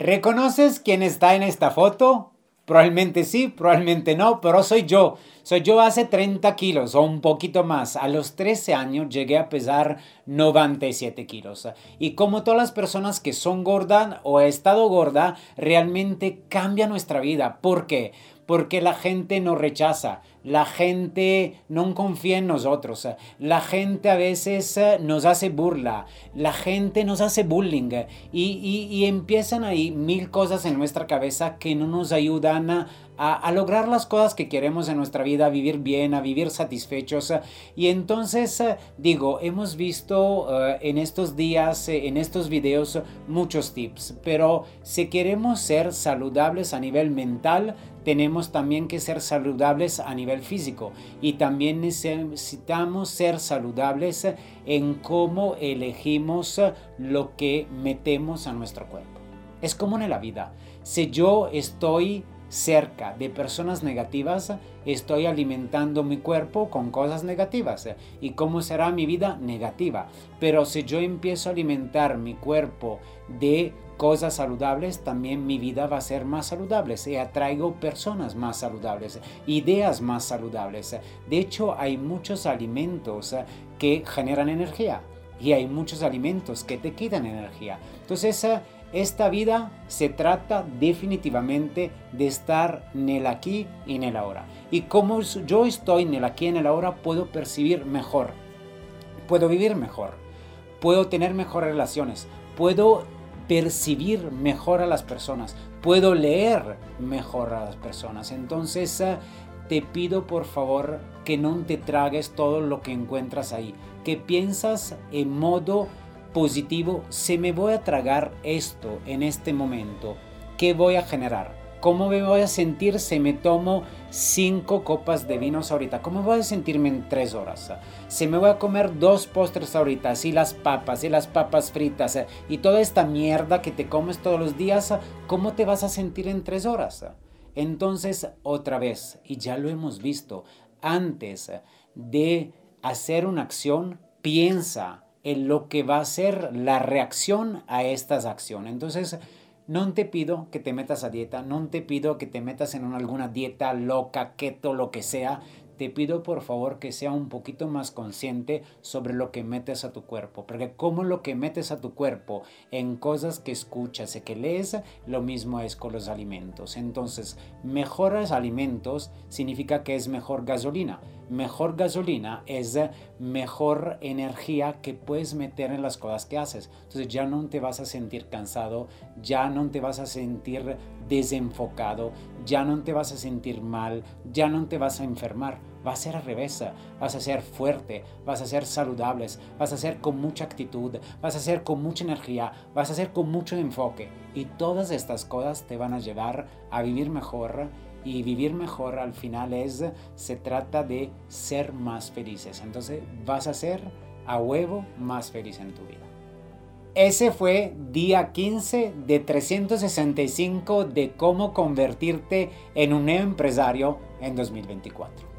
¿Reconoces quién está en esta foto? Probablemente sí, probablemente no, pero soy yo. Soy yo hace 30 kilos o un poquito más. A los 13 años llegué a pesar 97 kilos. Y como todas las personas que son gordas o he estado gorda, realmente cambia nuestra vida. ¿Por qué? Porque la gente nos rechaza la gente no confía en nosotros, la gente a veces eh, nos hace burla, la gente nos hace bullying. Y, empiezan ahí mil cosas en nuestra cabeza que no nos ayudan a, lograr las cosas que queremos en nuestra vida, a vivir bien, a vivir satisfechos. Y entonces, eh, digo, hemos visto eh, en estos días, en estos videos, muchos tips, pero si queremos ser saludables a nivel mental, tenemos también que ser saludables a nivel físico y también necesitamos ser saludables en cómo elegimos lo que metemos a nuestro cuerpo. Es como en la vida. Si yo estoy cerca de personas negativas, estoy alimentando mi cuerpo con cosas negativas. ¿Y cómo será mi vida? Negativa. Pero si yo empiezo a alimentar mi cuerpo de cosas saludables, también mi vida va a ser más saludable. Y atraigo personas más saludables, ideas más saludables. De hecho, hay muchos alimentos que generan energía y hay muchos alimentos que te quitan energía. Entonces, esta vida se trata definitivamente de estar en el aquí y en el ahora. Y como yo estoy en el aquí y en el ahora, puedo percibir mejor, puedo vivir mejor, puedo tener mejores relaciones, puedo percibir mejor a las personas, puedo leer mejor a las personas. Entonces, eh, te pido por favor que no te tragues todo lo que encuentras ahí, que piensas en modo positivo, se me voy a tragar esto en este momento, ¿qué voy a generar? ¿Cómo me voy a sentir si me tomo cinco copas de vinos ahorita? ¿Cómo voy a sentirme en tres horas? Si me voy a comer dos postres ahorita, y las papas, y las papas fritas, y toda esta mierda que te comes todos los días, ¿cómo te vas a sentir en tres horas? Entonces, otra vez, y ya lo hemos visto, antes de hacer una acción, piensa en lo que va a ser la reacción a estas acciones. Entonces, no te pido que te metas a dieta, no te pido que te metas en alguna dieta loca, keto, lo que sea te pido por favor que sea un poquito más consciente sobre lo que metes a tu cuerpo, porque como lo que metes a tu cuerpo en cosas que escuchas y que lees, lo mismo es con los alimentos. Entonces, mejores alimentos significa que es mejor gasolina. Mejor gasolina es mejor energía que puedes meter en las cosas que haces. Entonces ya no te vas a sentir cansado, ya no te vas a sentir desenfocado, ya no te vas a sentir mal, ya no te vas a enfermar va a ser al revés. Vas a ser fuerte, vas a ser saludables, vas a ser con mucha actitud, vas a ser con mucha energía, vas a ser con mucho enfoque. Y todas estas cosas te van a llevar a vivir mejor. Y vivir mejor al final es, se trata de ser más felices. Entonces vas a ser a huevo más feliz en tu vida. Ese fue día 15 de 365 de cómo convertirte en un empresario en 2024.